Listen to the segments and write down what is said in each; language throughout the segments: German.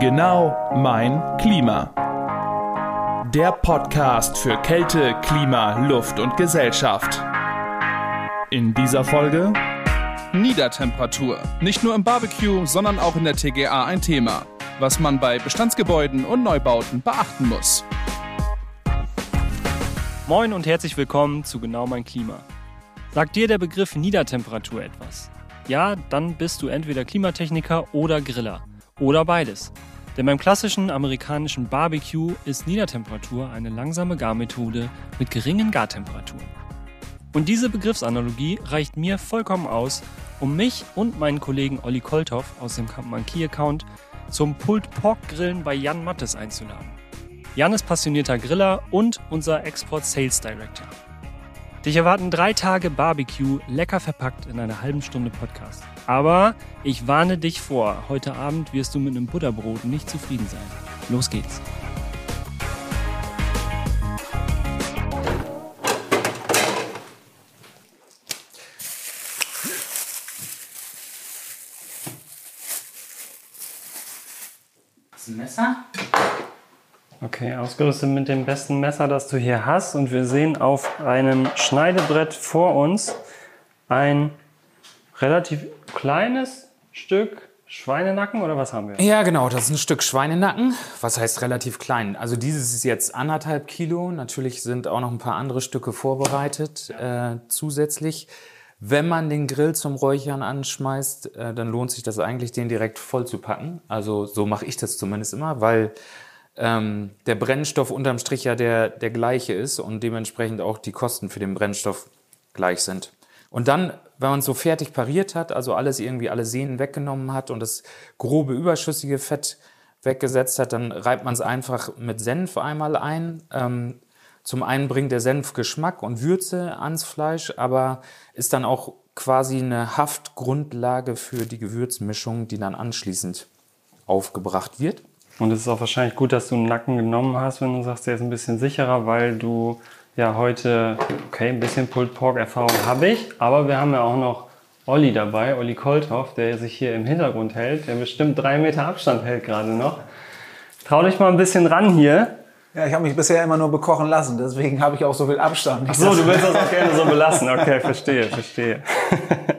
Genau mein Klima. Der Podcast für Kälte, Klima, Luft und Gesellschaft. In dieser Folge Niedertemperatur. Nicht nur im Barbecue, sondern auch in der TGA ein Thema, was man bei Bestandsgebäuden und Neubauten beachten muss. Moin und herzlich willkommen zu Genau mein Klima. Sagt dir der Begriff Niedertemperatur etwas? Ja, dann bist du entweder Klimatechniker oder Griller. Oder beides. Denn beim klassischen amerikanischen Barbecue ist Niedertemperatur eine langsame Garmethode mit geringen Gartemperaturen. Und diese Begriffsanalogie reicht mir vollkommen aus, um mich und meinen Kollegen Olli Kolthoff aus dem Kampmann Key Account zum Pulled Pork Grillen bei Jan Mattes einzuladen. Jan ist passionierter Griller und unser Export Sales Director. Dich erwarten drei Tage Barbecue, lecker verpackt in einer halben Stunde Podcast. Aber ich warne dich vor, heute Abend wirst du mit einem Butterbrot nicht zufrieden sein. Los geht's. Das ein Messer? Okay, ausgerüstet mit dem besten Messer, das du hier hast. Und wir sehen auf einem Schneidebrett vor uns ein relativ kleines Stück Schweinenacken oder was haben wir? Ja, genau, das ist ein Stück Schweinenacken. Was heißt relativ klein? Also dieses ist jetzt anderthalb Kilo. Natürlich sind auch noch ein paar andere Stücke vorbereitet äh, zusätzlich. Wenn man den Grill zum Räuchern anschmeißt, äh, dann lohnt sich das eigentlich, den direkt voll zu packen. Also so mache ich das zumindest immer, weil ähm, der Brennstoff unterm Strich ja der, der gleiche ist und dementsprechend auch die Kosten für den Brennstoff gleich sind. Und dann, wenn man es so fertig pariert hat, also alles irgendwie, alle Sehnen weggenommen hat und das grobe überschüssige Fett weggesetzt hat, dann reibt man es einfach mit Senf einmal ein. Ähm, zum einen bringt der Senf Geschmack und Würze ans Fleisch, aber ist dann auch quasi eine Haftgrundlage für die Gewürzmischung, die dann anschließend aufgebracht wird. Und es ist auch wahrscheinlich gut, dass du einen Nacken genommen hast, wenn du sagst, der ist ein bisschen sicherer, weil du ja heute, okay, ein bisschen Pulled Pork Erfahrung habe ich, aber wir haben ja auch noch Olli dabei, Olli Kolthoff, der sich hier im Hintergrund hält, der bestimmt drei Meter Abstand hält gerade noch. Trau dich mal ein bisschen ran hier. Ja, ich habe mich bisher immer nur bekochen lassen, deswegen habe ich auch so viel Abstand. Ach so, du willst das auch gerne so belassen. Okay, verstehe, verstehe.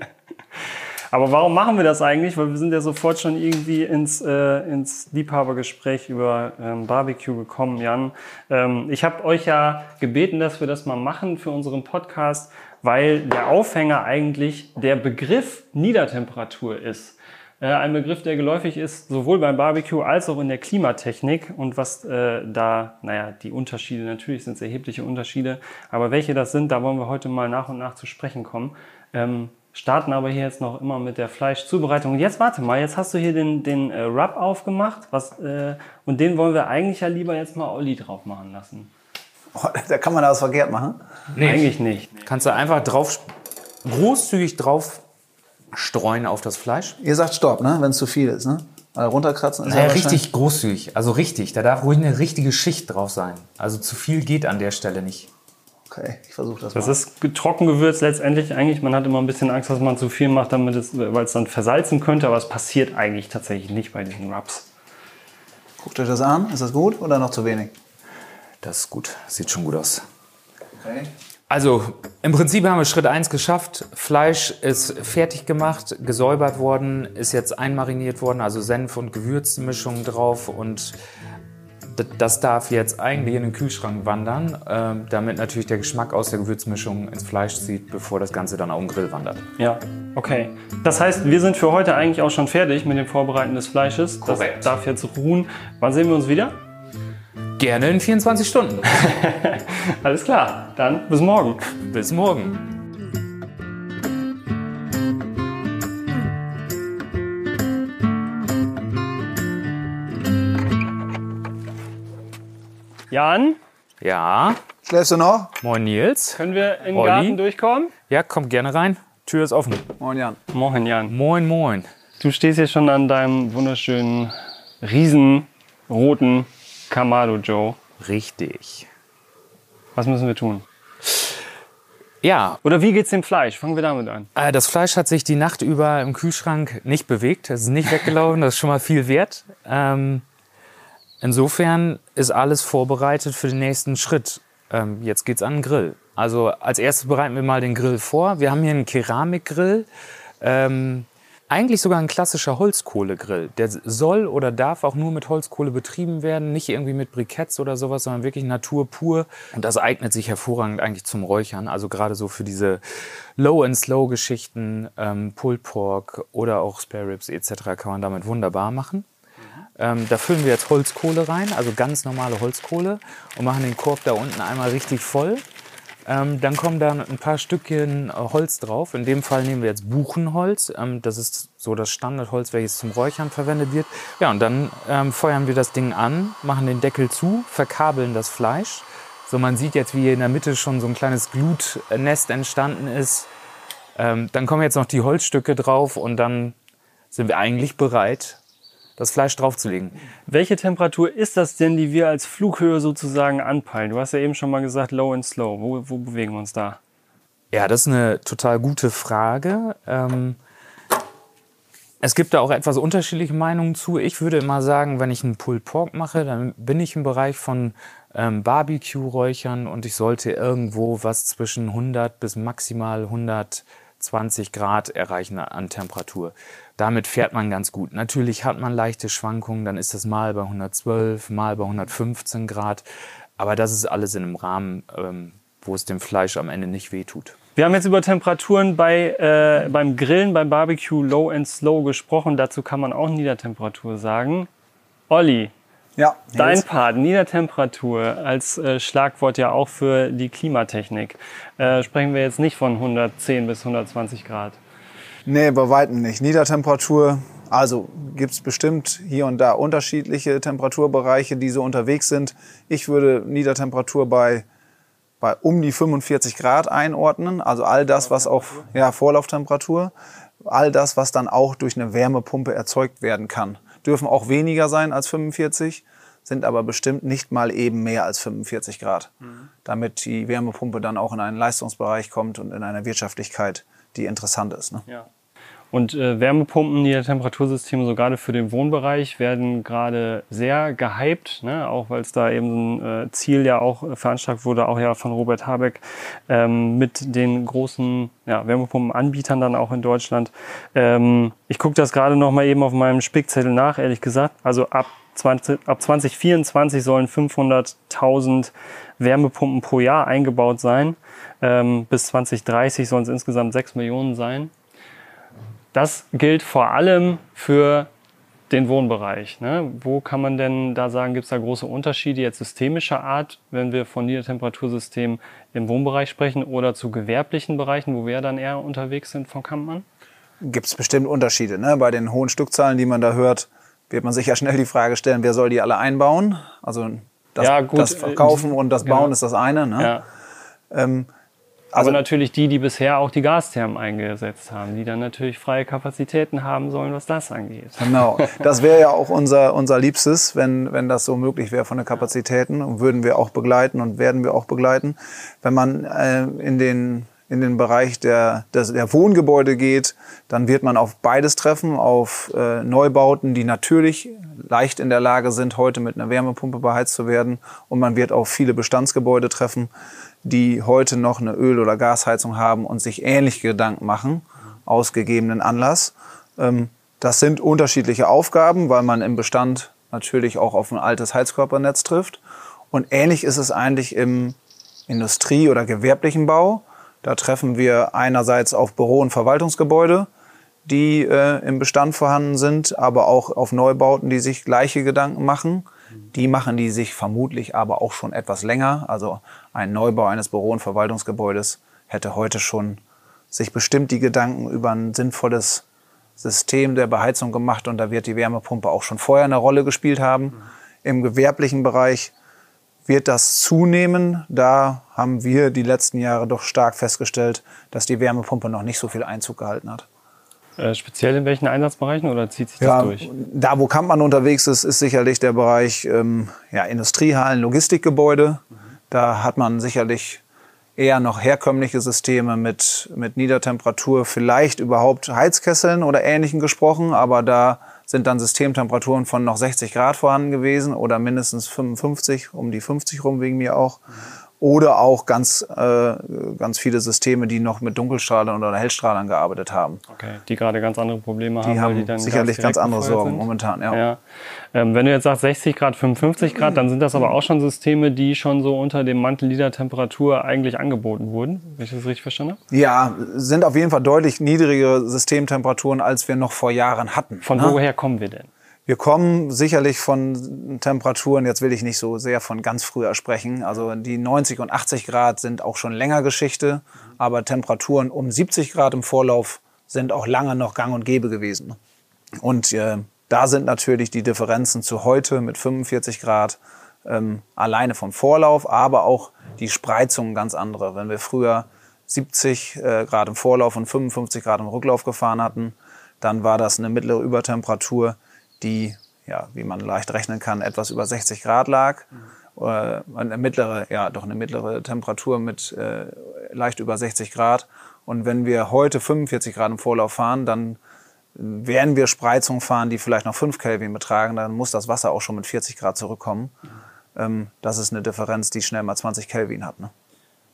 Aber warum machen wir das eigentlich? Weil wir sind ja sofort schon irgendwie ins, äh, ins Liebhabergespräch über ähm, Barbecue gekommen, Jan. Ähm, ich habe euch ja gebeten, dass wir das mal machen für unseren Podcast, weil der Aufhänger eigentlich der Begriff Niedertemperatur ist. Äh, ein Begriff, der geläufig ist, sowohl beim Barbecue als auch in der Klimatechnik. Und was äh, da, naja, die Unterschiede, natürlich sind es erhebliche Unterschiede, aber welche das sind, da wollen wir heute mal nach und nach zu sprechen kommen. Ähm, starten aber hier jetzt noch immer mit der Fleischzubereitung. Und jetzt warte mal, jetzt hast du hier den, den äh, Rub aufgemacht was, äh, und den wollen wir eigentlich ja lieber jetzt mal Olli drauf machen lassen. Oh, da kann man da was verkehrt machen. Nee. Eigentlich nicht. Kannst du einfach drauf, großzügig drauf streuen auf das Fleisch. Ihr sagt Stopp, ne? wenn es zu viel ist. Ne? Weil runterkratzen ist Naja, ja richtig großzügig, also richtig. Da darf ruhig eine richtige Schicht drauf sein. Also zu viel geht an der Stelle nicht. Okay, ich versuche das, Das mal. ist Trockengewürz letztendlich eigentlich. Man hat immer ein bisschen Angst, dass man zu viel macht, damit es, weil es dann versalzen könnte, aber es passiert eigentlich tatsächlich nicht bei diesen Rubs. Guckt euch das an. Ist das gut oder noch zu wenig? Das ist gut, sieht schon gut aus. Okay. Also im Prinzip haben wir Schritt 1 geschafft. Fleisch ist fertig gemacht, gesäubert worden, ist jetzt einmariniert worden, also Senf- und Gewürzmischung drauf und das darf jetzt eigentlich in den Kühlschrank wandern, ähm, damit natürlich der Geschmack aus der Gewürzmischung ins Fleisch zieht, bevor das Ganze dann auf den Grill wandert. Ja, okay. Das heißt, wir sind für heute eigentlich auch schon fertig mit dem Vorbereiten des Fleisches. Korrekt. Das darf jetzt ruhen. Wann sehen wir uns wieder? Gerne in 24 Stunden. Alles klar. Dann bis morgen. Bis morgen. Jan, Ja, Schläfst du noch? moin Nils. können wir in den Olli? Garten durchkommen? Ja, kommt gerne rein. Tür ist offen. Moin Jan. Moin, Jan. Moin, moin. Du stehst hier schon an deinem wunderschönen, riesenroten Kamado Joe. Richtig. Was müssen wir tun? Ja, Oder wie geht's dem Fleisch? Fangen wir damit an. äh, das Fleisch hat sich die Nacht über im Kühlschrank nicht bewegt. Es ist nicht weggelaufen, das ist schon mal viel wert. Ähm, insofern ist alles vorbereitet für den nächsten Schritt. Ähm, jetzt geht's an den Grill. Also als erstes bereiten wir mal den Grill vor. Wir haben hier einen Keramikgrill. Ähm, eigentlich sogar ein klassischer Holzkohlegrill. Der soll oder darf auch nur mit Holzkohle betrieben werden, nicht irgendwie mit Briketts oder sowas, sondern wirklich Natur pur. Und das eignet sich hervorragend eigentlich zum Räuchern. Also gerade so für diese Low-and-Slow-Geschichten, ähm, Pulled Pork oder auch Spare Ribs etc. kann man damit wunderbar machen. Ähm, da füllen wir jetzt Holzkohle rein, also ganz normale Holzkohle und machen den Korb da unten einmal richtig voll. Ähm, dann kommen da ein paar Stückchen äh, Holz drauf. In dem Fall nehmen wir jetzt Buchenholz. Ähm, das ist so das Standardholz, welches zum Räuchern verwendet wird. Ja, und dann ähm, feuern wir das Ding an, machen den Deckel zu, verkabeln das Fleisch. So, man sieht jetzt, wie hier in der Mitte schon so ein kleines Glutnest entstanden ist. Ähm, dann kommen jetzt noch die Holzstücke drauf und dann sind wir eigentlich bereit, das Fleisch draufzulegen. Welche Temperatur ist das denn, die wir als Flughöhe sozusagen anpeilen? Du hast ja eben schon mal gesagt, low and slow. Wo, wo bewegen wir uns da? Ja, das ist eine total gute Frage. Ähm, es gibt da auch etwas unterschiedliche Meinungen zu. Ich würde immer sagen, wenn ich einen Pulled Pork mache, dann bin ich im Bereich von ähm, Barbecue-Räuchern und ich sollte irgendwo was zwischen 100 bis maximal 120 Grad erreichen an Temperatur. Damit fährt man ganz gut. Natürlich hat man leichte Schwankungen, dann ist das mal bei 112, mal bei 115 Grad. Aber das ist alles in einem Rahmen, ähm, wo es dem Fleisch am Ende nicht wehtut. Wir haben jetzt über Temperaturen bei, äh, beim Grillen, beim Barbecue Low and Slow gesprochen. Dazu kann man auch Niedertemperatur sagen. Olli, Ja, dein. Part, Niedertemperatur als äh, Schlagwort ja auch für die Klimatechnik. Äh, sprechen wir jetzt nicht von 110 bis 120 Grad. Nee, bei Weitem nicht. Niedertemperatur, also gibt es bestimmt hier und da unterschiedliche Temperaturbereiche, die so unterwegs sind. Ich würde Niedertemperatur bei, bei um die 45 Grad einordnen. Also all das, was auch, ja, Vorlauftemperatur, all das, was dann auch durch eine Wärmepumpe erzeugt werden kann. Dürfen auch weniger sein als 45, sind aber bestimmt nicht mal eben mehr als 45 Grad. Damit die Wärmepumpe dann auch in einen Leistungsbereich kommt und in einer Wirtschaftlichkeit, die interessant ist. Ne? Ja. Und äh, Wärmepumpen, Niedertemperatursysteme, so gerade für den Wohnbereich, werden gerade sehr gehypt, ne? auch weil es da eben ein äh, Ziel ja auch äh, veranschlagt wurde, auch ja von Robert Habeck, ähm, mit den großen ja, Wärmepumpenanbietern dann auch in Deutschland. Ähm, ich gucke das gerade noch mal eben auf meinem Spickzettel nach, ehrlich gesagt. Also ab 20, ab 2024 sollen 500.000 Wärmepumpen pro Jahr eingebaut sein. Ähm, bis 2030 sollen es insgesamt 6 Millionen sein. Das gilt vor allem für den Wohnbereich. Ne? Wo kann man denn da sagen, gibt es da große Unterschiede jetzt systemischer Art, wenn wir von Niedertemperatursystemen im Wohnbereich sprechen oder zu gewerblichen Bereichen, wo wir dann eher unterwegs sind von Kampmann? gibt es bestimmt Unterschiede. Ne? Bei den hohen Stückzahlen, die man da hört, wird man sich ja schnell die Frage stellen, wer soll die alle einbauen? Also das, Ja, das Verkaufen und das Bauen genau. ist das eine. Ne? Ja. Ähm, Aber also natürlich die, die bisher auch die Gasthermen eingesetzt haben, die dann natürlich freie Kapazitäten haben sollen, was das angeht. Genau, das wäre ja auch unser, unser Liebstes, wenn, wenn das so möglich wäre von den Kapazitäten. Und würden wir auch begleiten und werden wir auch begleiten. Wenn man äh, in, den, in den Bereich der, des, der Wohngebäude geht, dann wird man auf beides treffen, auf äh, Neubauten, die natürlich leicht in der Lage sind, heute mit einer Wärmepumpe beheizt zu werden. Und man wird auf viele Bestandsgebäude treffen, die heute noch eine Öl- oder Gasheizung haben und sich ähnliche Gedanken machen, aus gegebenen Anlass. Ähm, das sind unterschiedliche Aufgaben, weil man im Bestand natürlich auch auf ein altes Heizkörpernetz trifft. Und ähnlich ist es eigentlich im Industrie- oder gewerblichen Bau. Da treffen wir einerseits auf Büro- und Verwaltungsgebäude, die äh, im Bestand vorhanden sind, aber auch auf Neubauten, die sich gleiche Gedanken machen. Die machen die sich vermutlich aber auch schon etwas länger. Also ein Neubau eines Büro- und Verwaltungsgebäudes hätte heute schon sich bestimmt die Gedanken über ein sinnvolles System der Beheizung gemacht und da wird die Wärmepumpe auch schon vorher eine Rolle gespielt haben. Im gewerblichen Bereich wird das zunehmen. Da haben wir die letzten Jahre doch stark festgestellt, dass die Wärmepumpe noch nicht so viel Einzug gehalten hat. Äh, speziell in welchen Einsatzbereichen oder zieht sich das Ja, durch? da wo Kampmann unterwegs ist, ist sicherlich der Bereich ähm, ja, Industriehallen, Logistikgebäude. Da hat man sicherlich eher noch herkömmliche Systeme mit, mit Niedertemperatur, vielleicht überhaupt Heizkesseln oder Ähnlichem gesprochen, aber da sind dann Systemtemperaturen von noch 60 Grad vorhanden gewesen oder mindestens 55, um die 50 rum wegen mir auch. Oder auch ganz, äh, ganz viele Systeme, die noch mit Dunkelstrahlern oder Hellstrahlern gearbeitet haben. Okay, die gerade ganz andere Probleme Die haben, haben die dann sicherlich ganz gasdirekt andere Sorgen sind. momentan. Ja. Ja. Ähm, wenn du jetzt sagst 60 Grad, 55 Grad, dann sind das aber auch schon Systeme, die schon so unter dem Mantel Niedertemperatur eigentlich angeboten wurden, wenn ich das richtig verstanden habe. ja, sind auf jeden Fall deutlich niedrigere Systemtemperaturen, als wir noch vor Jahren hatten. Von ne? woher kommen wir denn? Wir kommen sicherlich von Temperaturen, jetzt will ich nicht so sehr von ganz früher sprechen. Also die 90 und 80 Grad sind auch schon länger Geschichte, aber Temperaturen um 70 Grad im Vorlauf sind auch lange noch gang und gäbe gewesen. Und äh, da sind natürlich die Differenzen zu heute mit 45 Grad ähm, alleine vom Vorlauf, aber auch die Spreizungen ganz andere. Wenn wir früher 70 äh, Grad im Vorlauf und 55 Grad im Rücklauf gefahren hatten, dann war das eine mittlere Übertemperatur, die, ja, wie man leicht rechnen kann, etwas über 60 Grad lag. Äh, eine mittlere, ja, doch eine mittlere Temperatur mit äh, leicht über 60 Grad. Und wenn wir heute 45 Grad im Vorlauf fahren, dann werden wir Spreizungen fahren, die vielleicht noch 5 Kelvin betragen, dann muss das Wasser auch schon mit 40 Grad zurückkommen. Ähm, das ist eine Differenz, die schnell mal 20 Kelvin hat. Ne?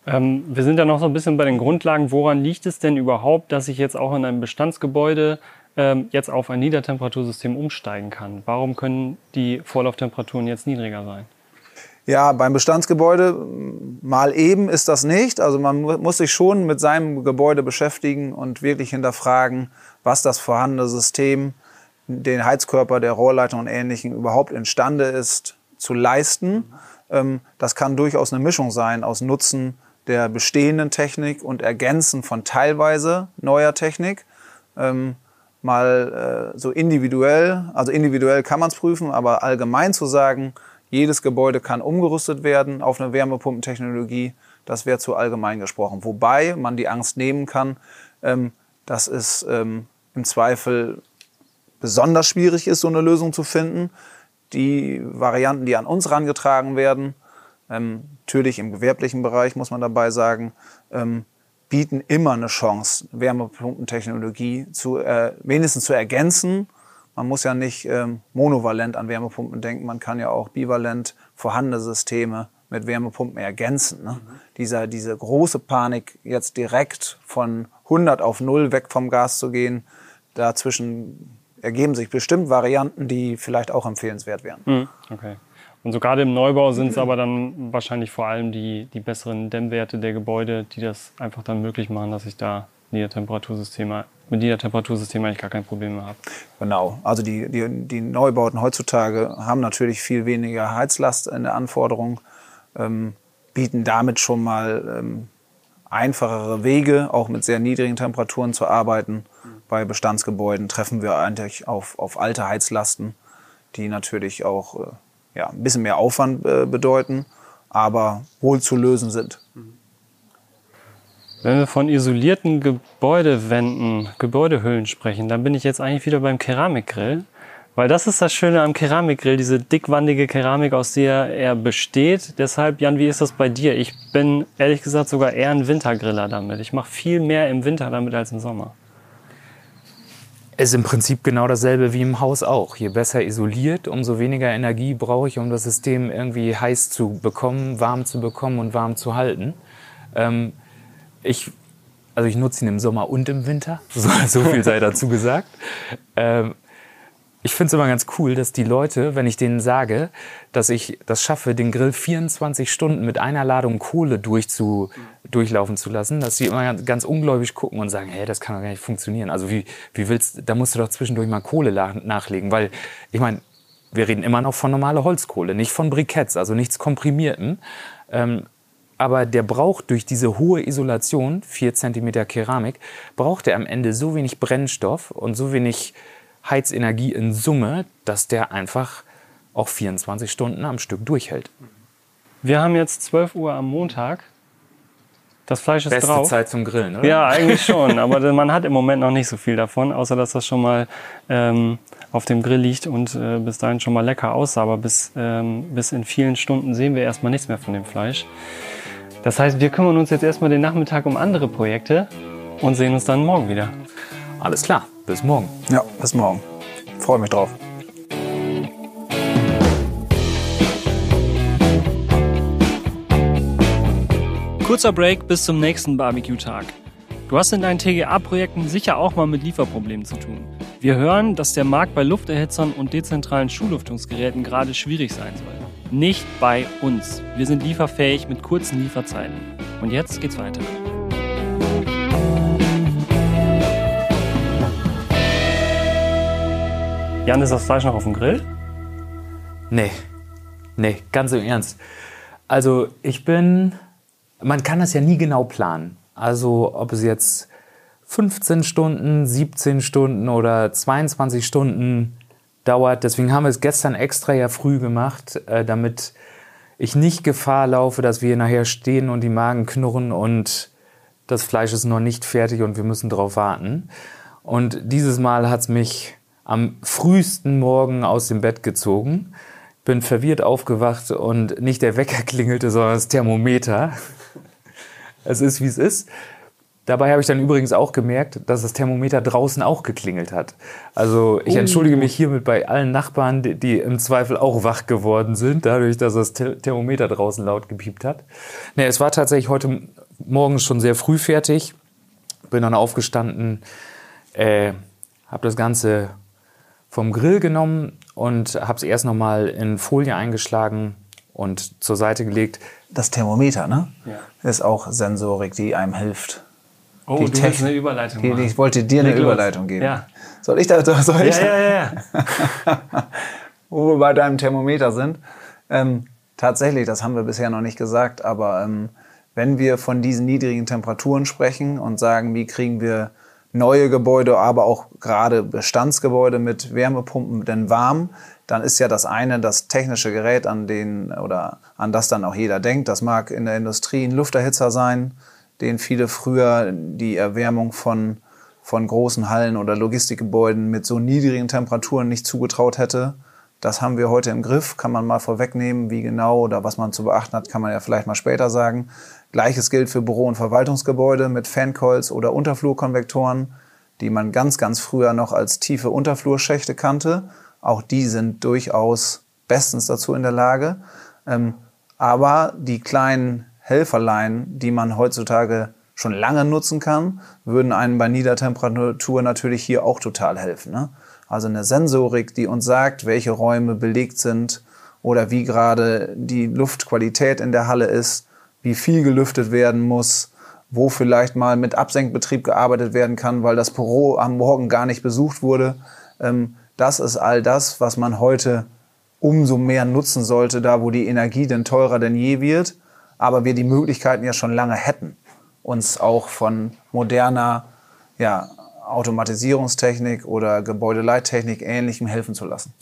Ähm, wir sind ja noch so ein bisschen bei den Grundlagen. Woran liegt es denn überhaupt, dass ich jetzt auch in einem Bestandsgebäude ähm, jetzt auf ein Niedertemperatursystem umsteigen kann? Warum können die Vorlauftemperaturen jetzt niedriger sein? Ja, beim Bestandsgebäude mal eben ist das nicht. Also man mu- muss sich schon mit seinem Gebäude beschäftigen und wirklich hinterfragen, was das vorhandene System, den Heizkörper, der Rohrleitung und Ähnlichem überhaupt imstande ist zu leisten. Ähm, Das kann durchaus eine Mischung sein aus Nutzen der bestehenden Technik und Ergänzen von teilweise neuer Technik. Mal äh, so individuell, also individuell kann man es prüfen, aber allgemein zu sagen, jedes Gebäude kann umgerüstet werden auf eine Wärmepumpentechnologie, das wäre zu allgemein gesprochen. Wobei man die Angst nehmen kann, ähm, dass es ähm, im Zweifel besonders schwierig ist, so eine Lösung zu finden. Die Varianten, die an uns herangetragen werden, ähm, natürlich im gewerblichen Bereich muss man dabei sagen, ähm, bieten immer eine Chance, Wärmepumpentechnologie zu, äh, wenigstens zu ergänzen. Man muss ja nicht ähm, monovalent an Wärmepumpen denken, man kann ja auch bivalent vorhandene Systeme mit Wärmepumpen ergänzen. Ne? Dieser, diese große Panik, jetzt direkt von 100 auf 0 weg vom Gas zu gehen, dazwischen ergeben sich bestimmt Varianten, die vielleicht auch empfehlenswert wären. Okay. Und so gerade im Neubau sind es aber dann wahrscheinlich vor allem die, die besseren Dämmwerte der Gebäude, die das einfach dann möglich machen, dass ich da Niedertemperatursysteme, mit Niedertemperatursystemen eigentlich gar kein Problem mehr habe. Genau. Also die, die, die Neubauten heutzutage haben natürlich viel weniger Heizlast in der Anforderung, ähm, bieten damit schon mal ähm, einfachere Wege, auch mit sehr niedrigen Temperaturen zu arbeiten. Bei Bestandsgebäuden treffen wir eigentlich auf, auf alte Heizlasten, die natürlich auch äh, ja, ein bisschen mehr Aufwand äh, bedeuten, aber wohl zu lösen sind. Wenn wir von isolierten Gebäudewänden, Gebäudehüllen sprechen, dann bin ich jetzt eigentlich wieder beim Keramikgrill. Weil das ist das Schöne am Keramikgrill, diese dickwandige Keramik, aus der er besteht. Deshalb, Jan, wie ist das bei dir? Ich bin ehrlich gesagt sogar eher ein Wintergriller damit. Ich mache viel mehr im Winter damit als im Sommer. Ist im Prinzip genau dasselbe wie im Haus auch. Je besser isoliert, umso weniger Energie brauche ich, um das System irgendwie heiß zu bekommen, warm zu bekommen und warm zu halten. Ähm, ich, also ich nutze ihn im Sommer und im Winter, so, so viel sei dazu gesagt. Ähm, ich finde es immer ganz cool, dass die Leute, wenn ich denen sage, dass ich das schaffe, den Grill 24 Stunden mit einer Ladung Kohle durchzu, durchlaufen zu lassen, dass sie immer ganz, ganz ungläubig gucken und sagen, hey, das kann doch gar nicht funktionieren. Also wie, wie willst, da musst du doch zwischendurch mal Kohle nachlegen, weil ich meine, wir reden immer noch von normaler Holzkohle, nicht von Briketts, also nichts komprimierten. Ähm, aber der braucht durch diese hohe Isolation, 4 cm Keramik, braucht er am Ende so wenig Brennstoff und so wenig Heizenergie in Summe, dass der einfach auch 24 Stunden am Stück durchhält. Wir haben jetzt 12 Uhr am Montag. Das Fleisch ist Beste drauf. Zeit zum Grillen, oder? Ja, eigentlich schon. Aber man hat im Moment noch nicht so viel davon, außer dass das schon mal ähm, auf dem Grill liegt und äh, bis dahin schon mal lecker aussah. Aber bis, ähm, bis in vielen Stunden sehen wir erstmal nichts mehr von dem Fleisch. Das heißt, wir kümmern uns jetzt erstmal den Nachmittag um andere Projekte und sehen uns dann morgen wieder. Alles klar, bis morgen. Ja, bis morgen. Freue mich drauf. Kurzer Break bis zum nächsten Barbecue-Tag. Du hast in deinen TGA-Projekten sicher auch mal mit Lieferproblemen zu tun. Wir hören, dass der Markt bei Lufterhitzern und dezentralen Schulüftungsgeräten gerade schwierig sein soll. Nicht bei uns. Wir sind lieferfähig mit kurzen Lieferzeiten. Und jetzt geht's weiter. Jan, ist das Fleisch noch auf dem Grill? Nee, nee, ganz im Ernst. Also ich bin, man kann das ja nie genau planen. Also ob es jetzt 15 Stunden, 17 Stunden oder 22 Stunden dauert. Deswegen haben wir es gestern extra ja früh gemacht, äh, damit ich nicht Gefahr laufe, dass wir nachher stehen und die Magen knurren und das Fleisch ist noch nicht fertig und wir müssen darauf warten. Und dieses Mal hat es mich am frühesten Morgen aus dem Bett gezogen. Bin verwirrt aufgewacht und nicht der Wecker klingelte, sondern das Thermometer. Es ist, wie es ist. Dabei habe ich dann übrigens auch gemerkt, dass das Thermometer draußen auch geklingelt hat. Also ich entschuldige mich hiermit bei allen Nachbarn, die, die im Zweifel auch wach geworden sind, dadurch, dass das Thermometer draußen laut gepiept hat. Nee, es war tatsächlich heute Morgen schon sehr früh fertig. Bin dann aufgestanden, äh, habe das Ganze vom Grill genommen und habe es erst nochmal in Folie eingeschlagen und zur Seite gelegt. Das Thermometer, ne? Ja. Ist auch Sensorik, die einem hilft. Oh, Die du Tech- willst eine Überleitung Die, ich wollte dir eine. Überleitung geben. Ja. Soll ich da, soll ich Ja, da, ja, ja, ja. wo wir bei deinem Thermometer sind. Ähm, tatsächlich, das haben wir bisher noch nicht gesagt, aber ähm, wenn wir von diesen niedrigen Temperaturen sprechen und sagen, wie kriegen wir neue Gebäude, aber auch gerade Bestandsgebäude mit Wärmepumpen denn warm, dann ist ja das eine das technische Gerät, an den oder an das dann auch jeder denkt. Das mag in der Industrie ein Lufterhitzer sein, den viele früher die Erwärmung von von großen Hallen oder Logistikgebäuden mit so niedrigen Temperaturen nicht zugetraut hätte. Das haben wir heute im Griff, kann man mal vorwegnehmen, wie genau oder was man zu beachten hat, kann man ja vielleicht mal später sagen. Gleiches gilt für Büro- und Verwaltungsgebäude mit Fancoils oder Unterflurkonvektoren, die man ganz, ganz früher noch als tiefe Unterflurschächte kannte. Auch die sind durchaus bestens dazu in der Lage. Ähm, aber die kleinen Helferlein, die man heutzutage schon lange nutzen kann, würden einem bei Niedertemperatur natürlich hier auch total helfen. Ne? Also eine Sensorik, die uns sagt, welche Räume belegt sind oder wie gerade die Luftqualität in der Halle ist, wie viel gelüftet werden muss, wo vielleicht mal mit Absenkbetrieb gearbeitet werden kann, weil das Büro am Morgen gar nicht besucht wurde. Ähm, das ist all das, was man heute umso mehr nutzen sollte, da wo die Energie denn teurer denn je wird, aber wir die Möglichkeiten ja schon lange hätten, uns auch von moderner ja, Automatisierungstechnik oder Gebäudeleittechnik ähnlichem helfen zu lassen.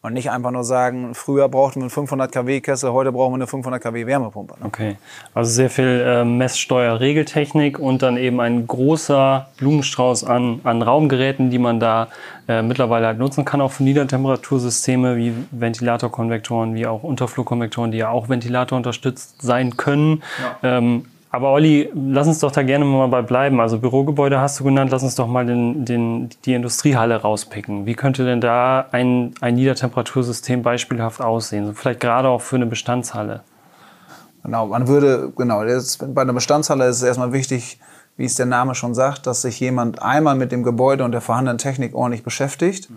Und nicht einfach nur sagen, früher brauchten wir einen 500 kW Kessel, heute brauchen wir eine 500 kW Wärmepumpe. Ne? Okay, also sehr viel äh, Messsteuer, Regeltechnik und dann eben ein großer Blumenstrauß an, an Raumgeräten, die man da äh, mittlerweile halt nutzen kann, auch für Niedertemperatursysteme wie Ventilatorkonvektoren, wie auch Unterflurkonvektoren, die ja auch Ventilator unterstützt sein können. Ähm, aber Olli, lass uns doch da gerne mal bei bleiben. Also Bürogebäude hast du genannt, lass uns doch mal den, den, die Industriehalle rauspicken. Wie könnte denn da ein, ein Niedertemperatursystem beispielhaft aussehen? Vielleicht gerade auch für eine Bestandshalle. Genau, man würde, genau, jetzt bei einer Bestandshalle ist es erstmal wichtig, wie es der Name schon sagt, dass sich jemand einmal mit dem Gebäude und der vorhandenen Technik ordentlich beschäftigt.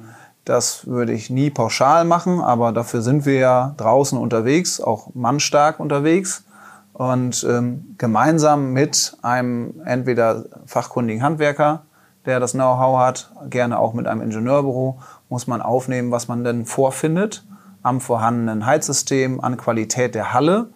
Das würde ich nie pauschal machen, aber dafür sind wir ja draußen unterwegs, auch mannstark unterwegs. Und ähm, gemeinsam mit einem entweder fachkundigen Handwerker, der das Know-how hat, gerne auch mit einem Ingenieurbüro, muss man aufnehmen, was man denn vorfindet am vorhandenen Heizsystem, an Qualität der Halle,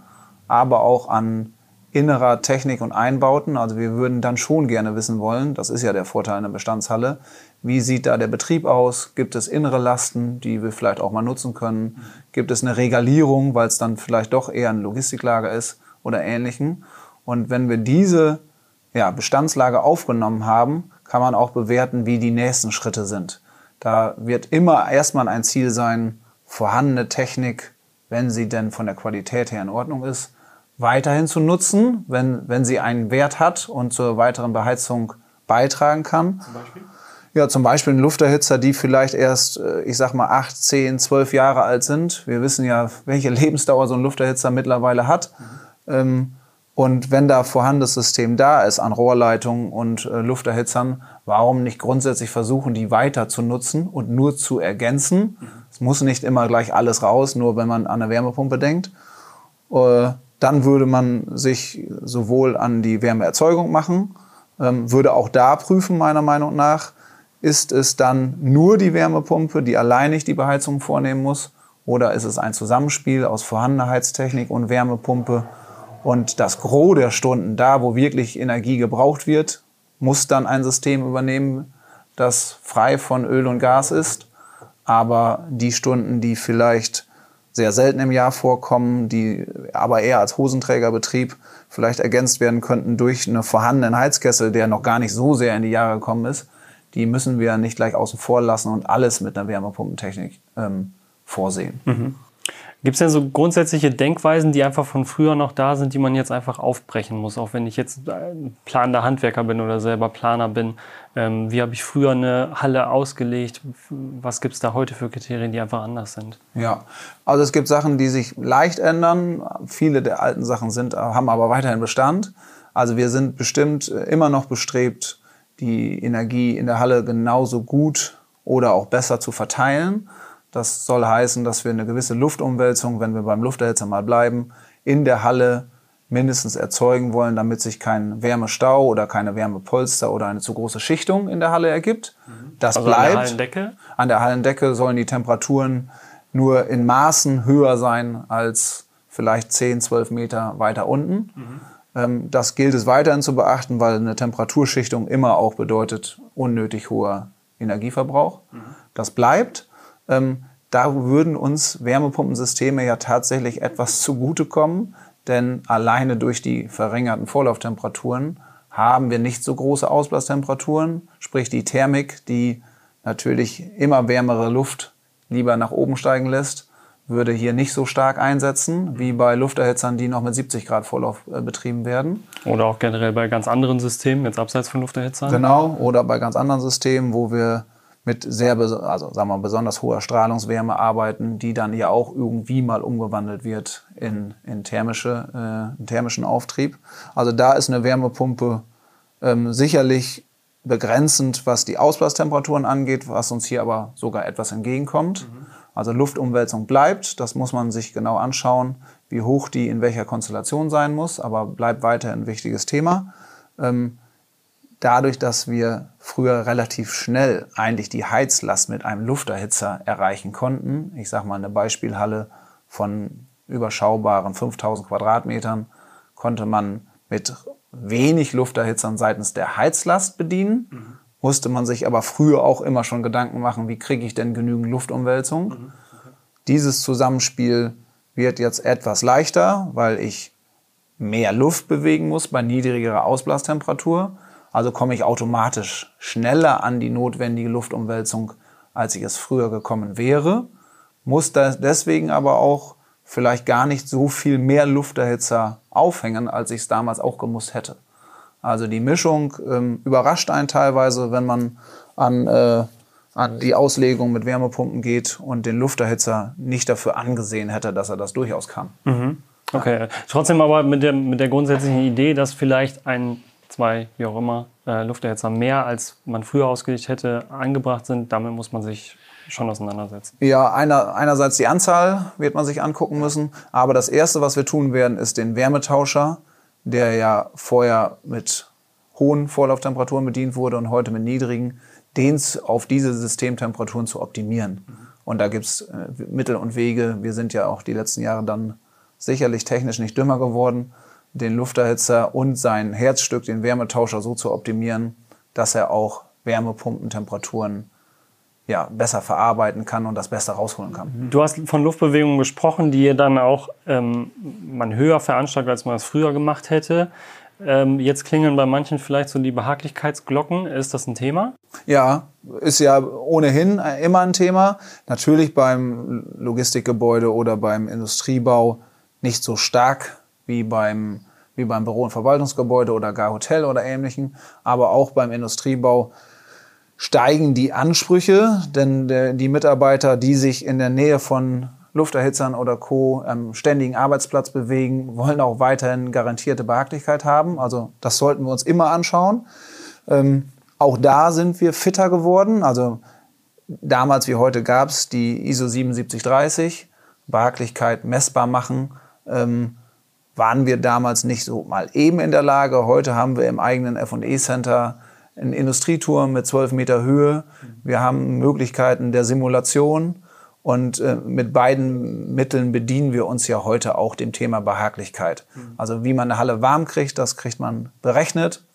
aber auch an innerer Technik und Einbauten. Also wir würden dann schon gerne wissen wollen, das ist ja der Vorteil einer Bestandshalle, wie sieht da der Betrieb aus? Gibt es innere Lasten, die wir vielleicht auch mal nutzen können? Gibt es eine Regalierung, weil es dann vielleicht doch eher ein Logistiklager ist oder ähnlichen? Und wenn wir diese ja, Bestandslage aufgenommen haben, kann man auch bewerten, wie die nächsten Schritte sind. Da wird immer erstmal ein Ziel sein, vorhandene Technik, wenn sie denn von der Qualität her in Ordnung ist, weiterhin zu nutzen, wenn, wenn sie einen Wert hat und zur weiteren Beheizung beitragen kann. Zum Beispiel? Ja, zum Beispiel ein Lufterhitzer, die vielleicht erst, äh, ich sag mal, acht, zehn, zwölf Jahre alt sind. Wir wissen ja, welche Lebensdauer so ein Lufterhitzer mittlerweile hat. Mhm. Und wenn da vorhandenes System da ist an Rohrleitungen und äh, Lufterhitzern, warum nicht grundsätzlich versuchen, die weiter zu nutzen und nur zu ergänzen? Mhm. Es muss nicht immer gleich alles raus, nur wenn man an eine Wärmepumpe denkt. Äh, dann würde man sich sowohl an die Wärmeerzeugung machen, ähm, würde auch da prüfen, meiner Meinung nach, ist es dann nur die Wärmepumpe, die alleinig die Beheizung vornehmen muss? Oder ist es ein Zusammenspiel aus vorhandener Heiztechnik und Wärmepumpe? Und das Gros der Stunden, da wo wirklich Energie gebraucht wird, muss dann ein System übernehmen, das frei von Öl und Gas ist. Aber die Stunden, die vielleicht sehr selten im Jahr vorkommen, die aber eher als Hosenträgerbetrieb vielleicht ergänzt werden könnten durch einen vorhandenen Heizkessel, der noch gar nicht so sehr in die Jahre gekommen ist, die müssen wir nicht gleich außen vor lassen und alles mit einer Wärmepumpentechnik ähm, vorsehen. Mhm. Gibt es denn so grundsätzliche Denkweisen, die einfach von früher noch da sind, die man jetzt einfach aufbrechen muss? Auch wenn ich jetzt planender Handwerker bin oder selber Planer bin. Ähm, wie habe ich früher eine Halle ausgelegt? Was gibt es da heute für Kriterien, die einfach anders sind? Ja, also es gibt Sachen, die sich leicht ändern. Viele der alten Sachen sind, haben aber weiterhin Bestand. Also wir sind bestimmt immer noch bestrebt, die Energie in der Halle genauso gut oder auch besser zu verteilen. Das soll heißen, dass wir eine gewisse Luftumwälzung, wenn wir beim Lufterhitzer mal bleiben, in der Halle mindestens erzeugen wollen, damit sich kein Wärmestau oder keine Wärmepolster oder eine zu große Schichtung in der Halle ergibt. Mhm. Das also bleibt. An der Hallendecke? An der Hallendecke sollen die Temperaturen nur in Maßen höher sein als vielleicht 10, 12 Meter weiter unten. Mhm. Ähm, das gilt es weiterhin zu beachten, weil eine Temperaturschichtung immer auch bedeutet unnötig hoher Energieverbrauch. Mhm. Das bleibt. Ähm, da würden uns Wärmepumpensysteme ja tatsächlich etwas zugutekommen, denn alleine durch die verringerten Vorlauftemperaturen haben wir nicht so große Ausblastemperaturen, sprich die Thermik, die natürlich immer wärmere Luft lieber nach oben steigen lässt, würde hier nicht so stark einsetzen wie bei Lufterhitzern, die noch mit 70 Grad Vorlauf äh, betrieben werden. Oder auch generell bei ganz anderen Systemen, jetzt abseits von Lufterhitzern. Genau, oder bei ganz anderen Systemen, wo wir mit sehr, also sagen wir besonders hoher Strahlungswärme arbeiten, die dann ja auch irgendwie mal umgewandelt wird in, in, thermische, äh, thermischen Auftrieb. Also da ist eine Wärmepumpe ähm, sicherlich begrenzend, was die Ausblastemperaturen angeht, was uns hier aber sogar etwas entgegenkommt. Mhm. Also Luftumwälzung bleibt, das muss man sich genau anschauen, wie hoch die in welcher Konstellation sein muss, aber bleibt weiter ein wichtiges Thema. Ähm, dadurch, dass wir früher relativ schnell eigentlich die Heizlast mit einem Lufterhitzer erreichen konnten, ich sage mal eine Beispielhalle von überschaubaren 5000 Quadratmetern, konnte man mit wenig Lufterhitzern seitens der Heizlast bedienen. Mhm musste man sich aber früher auch immer schon Gedanken machen, wie kriege ich denn genügend Luftumwälzung. Mhm. Dieses Zusammenspiel wird jetzt etwas leichter, weil ich mehr Luft bewegen muss bei niedrigerer Ausblastemperatur. Also komme ich automatisch schneller an die notwendige Luftumwälzung, als ich es früher gekommen wäre. Muss deswegen aber auch vielleicht gar nicht so viel mehr Lufterhitzer aufhängen, als ich es damals auch gemusst hätte. Also die Mischung ähm, überrascht einen teilweise, wenn man an, äh, an die Auslegung mit Wärmepumpen geht und den Lufterhitzer nicht dafür angesehen hätte, dass er das durchaus kann. Mhm. Okay, trotzdem aber mit der, mit der grundsätzlichen Idee, dass vielleicht ein, zwei, wie auch immer, äh, Lufterhitzer mehr als man früher ausgelegt hätte, angebracht sind, damit muss man sich schon auseinandersetzen. Ja, einer, einerseits die Anzahl wird man sich angucken müssen, aber das Erste, was wir tun werden, ist den Wärmetauscher der ja vorher mit hohen Vorlauftemperaturen bedient wurde und heute mit niedrigen, den auf diese Systemtemperaturen zu optimieren. Und da gibt's äh, Mittel und Wege. Wir sind ja auch die letzten Jahre dann sicherlich technisch nicht dümmer geworden, den Lufterhitzer und sein Herzstück, den Wärmetauscher, so zu optimieren, dass er auch Wärmepumpentemperaturen ja, besser verarbeiten kann und das Beste rausholen kann. Du hast von Luftbewegungen gesprochen, die dann auch ähm, man höher veranstaltet, als man es früher gemacht hätte. Ähm, jetzt klingeln bei manchen vielleicht so die Behaglichkeitsglocken. Ist das ein Thema? Ja, ist ja ohnehin immer ein Thema. Natürlich beim Logistikgebäude oder beim Industriebau nicht so stark wie beim, wie beim Büro- und Verwaltungsgebäude oder gar Hotel oder ähnlichen. Aber auch beim Industriebau steigen die Ansprüche, denn die Mitarbeiter, die sich in der Nähe von Lufterhitzern oder Co. am ständigen Arbeitsplatz bewegen, wollen auch weiterhin garantierte Behaglichkeit haben. Also das sollten wir uns immer anschauen. Ähm, auch da sind wir fitter geworden. Also damals wie heute gab es die ISO 7730, Behaglichkeit messbar machen. Ähm, waren wir damals nicht so mal eben in der Lage. Heute haben wir im eigenen F&E-Center einen Industrieturm mit 12 Meter Höhe. Wir haben Möglichkeiten der Simulation. Und äh, mit beiden Mitteln bedienen wir uns ja heute auch dem Thema Behaglichkeit. Also wie man eine Halle warm kriegt, das kriegt man berechnet.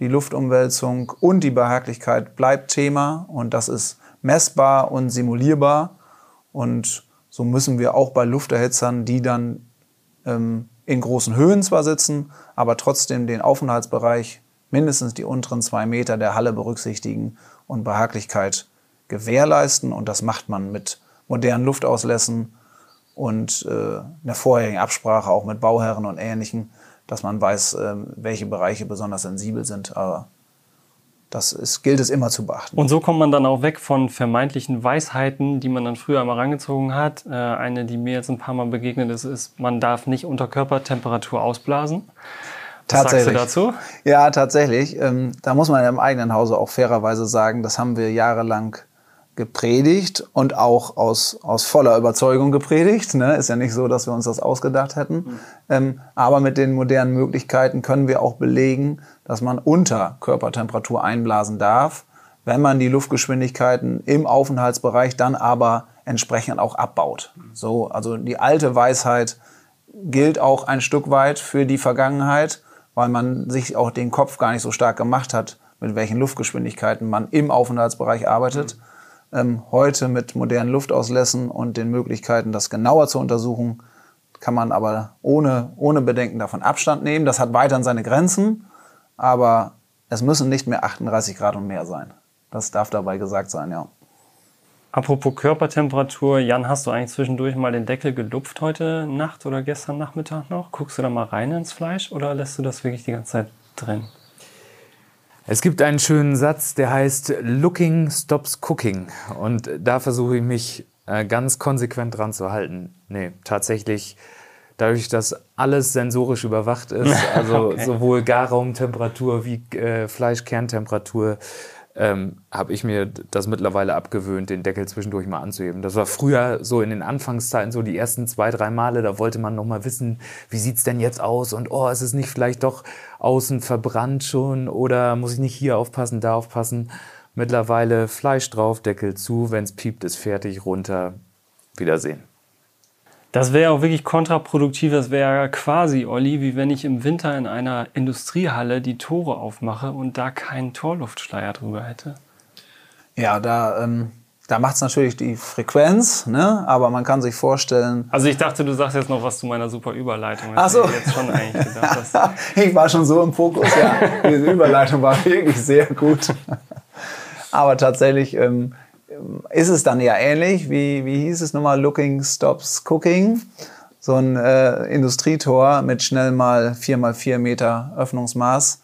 Die Luftumwälzung und die Behaglichkeit bleibt Thema und das ist messbar und simulierbar. Und so müssen wir auch bei Lufterhitzern, die dann ähm, in großen Höhen zwar sitzen, aber trotzdem den Aufenthaltsbereich, mindestens die unteren zwei Meter der Halle berücksichtigen und Behaglichkeit gewährleisten. Und das macht man mit modernen Luftauslässen und äh, einer vorherigen Absprache auch mit Bauherren und Ähnlichen, dass man weiß, äh, welche Bereiche besonders sensibel sind. Aber das ist, gilt es immer zu beachten. Und so kommt man dann auch weg von vermeintlichen Weisheiten, die man dann früher einmal rangezogen hat. Äh, eine, die mir jetzt ein paar Mal begegnet ist, ist, man darf nicht unter Körpertemperatur ausblasen. Was tatsächlich. sagst du dazu? Ja, tatsächlich. Ähm, da muss man im eigenen Hause auch fairerweise sagen, das haben wir jahrelang gepredigt und auch aus, aus voller Überzeugung gepredigt. Ne? Ist ja nicht so, dass wir uns das ausgedacht hätten. Mhm. Ähm, aber mit den modernen Möglichkeiten können wir auch belegen, dass man unter Körpertemperatur einblasen darf, wenn man die Luftgeschwindigkeiten im Aufenthaltsbereich dann aber entsprechend auch abbaut. So, also die alte Weisheit gilt auch ein Stück weit für die Vergangenheit, weil man sich auch den Kopf gar nicht so stark gemacht hat, mit welchen Luftgeschwindigkeiten man im Aufenthaltsbereich arbeitet. Mhm ähm, heute mit modernen Luftauslässen und den Möglichkeiten, das genauer zu untersuchen, kann man aber ohne, ohne Bedenken davon Abstand nehmen. Das hat weiterhin seine Grenzen, aber es müssen nicht mehr 38 Grad und mehr sein. Das darf dabei gesagt sein, ja. Apropos Körpertemperatur, Jan, hast du eigentlich zwischendurch mal den Deckel gelupft heute Nacht oder gestern Nachmittag noch? Guckst du da mal rein ins Fleisch oder lässt du das wirklich die ganze Zeit drin? Es gibt einen schönen Satz, der heißt Looking stops cooking. Und da versuche ich mich äh, ganz konsequent dran zu halten. Nee, tatsächlich, dadurch, dass alles sensorisch überwacht ist, also okay. sowohl Garraumtemperatur wie äh, Fleischkerntemperatur, ähm, habe ich mir das mittlerweile abgewöhnt, den Deckel zwischendurch mal anzuheben. Das war früher so in den Anfangszeiten, so die ersten zwei, drei Male, da wollte man noch mal wissen, wie sieht's denn jetzt aus und oh, ist es nicht vielleicht doch außen verbrannt schon oder muss ich nicht hier aufpassen, da aufpassen. Mittlerweile Fleisch drauf, Deckel zu, wenn's piept, ist fertig, runter, Wiedersehen. Das wäre auch wirklich kontraproduktiv. Das wäre quasi, Olli, wie wenn ich im Winter in einer Industriehalle die Tore aufmache und da keinen Torluftschleier drüber hätte. Ja, da, ähm, da macht es natürlich die Frequenz, ne? aber man kann sich vorstellen. Also ich dachte, du sagst jetzt noch was zu meiner super Überleitung. Ach so. Ich, jetzt schon eigentlich gedacht, ich war schon so im Fokus, ja. Diese Überleitung war wirklich sehr gut. aber tatsächlich. Ähm, ist es dann ja ähnlich, wie, wie hieß es nochmal, Looking Stops Cooking. So ein äh, Industrietor mit schnell mal 4 mal 4 Meter Öffnungsmaß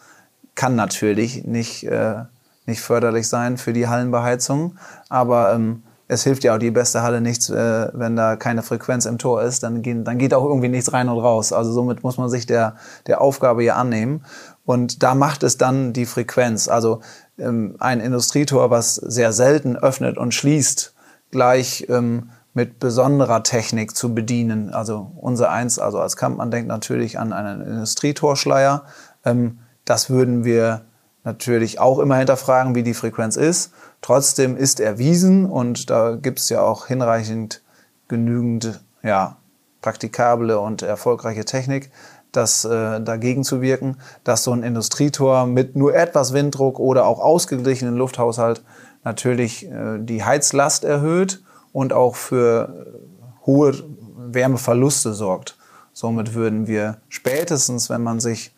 kann natürlich nicht, äh, nicht förderlich sein für die Hallenbeheizung. Aber ähm, es hilft ja auch die beste Halle nichts, äh, wenn da keine Frequenz im Tor ist, dann, gehen, dann geht auch irgendwie nichts rein und raus. Also somit muss man sich der, der Aufgabe ja annehmen. Und da macht es dann die Frequenz. Also ähm, ein Industrietor, was sehr selten öffnet und schließt, gleich ähm, mit besonderer Technik zu bedienen. Also unser eins, also als Kampmann denkt natürlich an einen Industrietorschleier. Ähm, das würden wir natürlich auch immer hinterfragen, wie die Frequenz ist. Trotzdem ist erwiesen und da gibt es ja auch hinreichend genügend ja, praktikable und erfolgreiche Technik, das äh, dagegen zu wirken, dass so ein Industrietor mit nur etwas Winddruck oder auch ausgeglichenen Lufthaushalt natürlich äh, die Heizlast erhöht und auch für äh, hohe Wärmeverluste sorgt. Somit würden wir spätestens, wenn man sich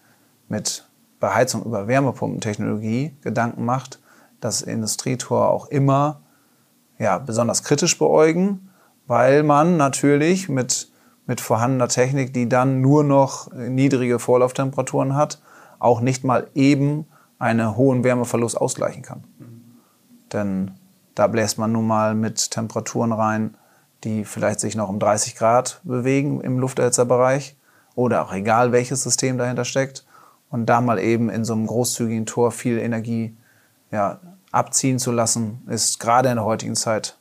mit Beheizung über Wärmepumpentechnologie Gedanken macht, das Industrietor auch immer ja, besonders kritisch beäugen, weil man natürlich mit mit vorhandener Technik, die dann nur noch niedrige Vorlauftemperaturen hat, auch nicht mal eben einen hohen Wärmeverlust ausgleichen kann. Denn da bläst man nun mal mit Temperaturen rein, die vielleicht sich noch um 30 Grad bewegen im Lufterhitzerbereich oder auch egal welches System dahinter steckt. Und da mal eben in so einem großzügigen Tor viel Energie ja, abziehen zu lassen, ist gerade in der heutigen Zeit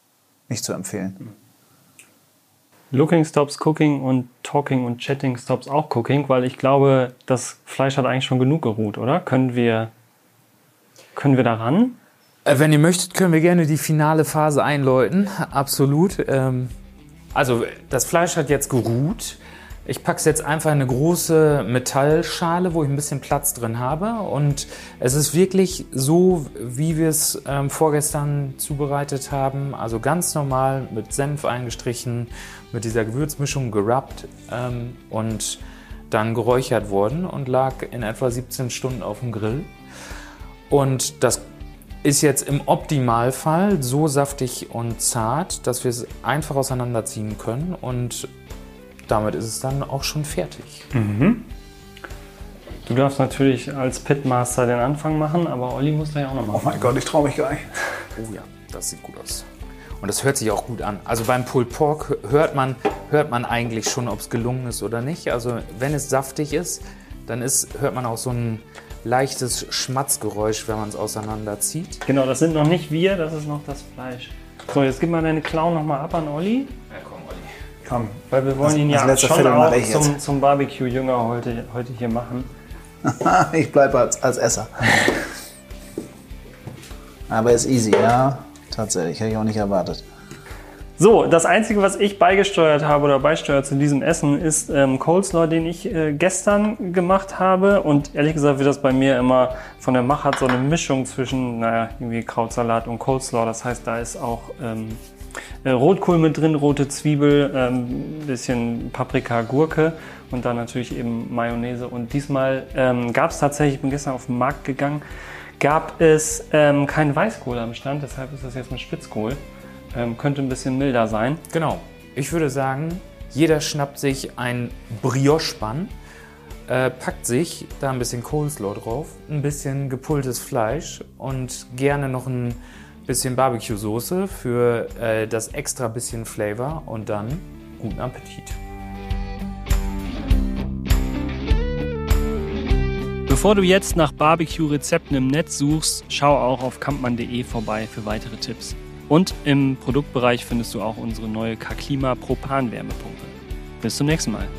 nicht zu empfehlen. Looking stops cooking und talking und chatting stops auch cooking, weil ich glaube, das Fleisch hat eigentlich schon genug geruht, oder? Können wir, können wir daran? Äh, wenn ihr möchtet, können wir gerne die finale Phase einläuten. Absolut. Ähm, also das Fleisch hat jetzt geruht. Ich packe es jetzt einfach in eine große Metallschale, wo ich ein bisschen Platz drin habe. Und es ist wirklich so, wie wir es ähm, vorgestern zubereitet haben. Also ganz normal mit Senf eingestrichen, mit dieser Gewürzmischung gerubbt ähm, und dann geräuchert worden und lag in etwa 17 Stunden auf dem Grill. Und das ist jetzt im Optimalfall so saftig und zart, dass wir es einfach auseinanderziehen können und damit ist es dann auch schon fertig. Mhm. Du darfst natürlich als Pitmaster den Anfang machen, aber Olli muss da ja auch noch machen. Oh mein Gott, ich traue mich gar nicht. Oh ja, das sieht gut aus. Und das hört sich auch gut an. Also beim Pulled Pork hört man, hört man eigentlich schon, ob es gelungen ist oder nicht. Also wenn es saftig ist, dann ist, hört man auch so ein leichtes Schmatzgeräusch, wenn man es auseinanderzieht. Genau, das sind noch nicht wir, das ist noch das Fleisch. So, jetzt gib mal deine Klauen nochmal ab an Olli. Ja, komm, Olli. Komm. Weil wir wollen Das- ihn das ja schon Viertel auch zum, zum Barbecue-Jünger heute, heute hier machen. ich bleibe als, als Esser. Aber ist easy, ja. Tatsächlich, hätte ich auch nicht erwartet. So, das Einzige, was ich beigesteuert habe oder beisteuere zu diesem Essen, ist ähm, Coleslaw, den ich äh, gestern gemacht habe. Und ehrlich gesagt wird das bei mir immer von der Machart so eine Mischung zwischen, naja, irgendwie Krautsalat und Coleslaw. Das heißt, da ist auch ähm, äh, Rotkohl mit drin, rote Zwiebel, ähm, bisschen Paprika, Gurke und dann natürlich eben Mayonnaise. Und diesmal ähm, gab es tatsächlich, ich bin gestern auf den Markt gegangen, gab es ähm, keinen Weißkohl am Stand, deshalb ist das jetzt mit Spitzkohl. Ähm, könnte ein bisschen milder sein. Genau. Ich würde sagen, jeder schnappt sich ein Brioche-Bann, äh, packt sich da ein bisschen Coleslaw drauf, ein bisschen gepultes Fleisch und gerne noch ein bisschen Barbecue-Soße für äh, das extra bisschen Flavor und dann guten Appetit. Bevor du jetzt nach Barbecue-Rezepten im Netz suchst, schau auch auf kampmann.de vorbei für weitere Tipps. Und im Produktbereich findest du auch unsere neue K-Klima Propan-Wärmepumpe. Bis zum nächsten Mal.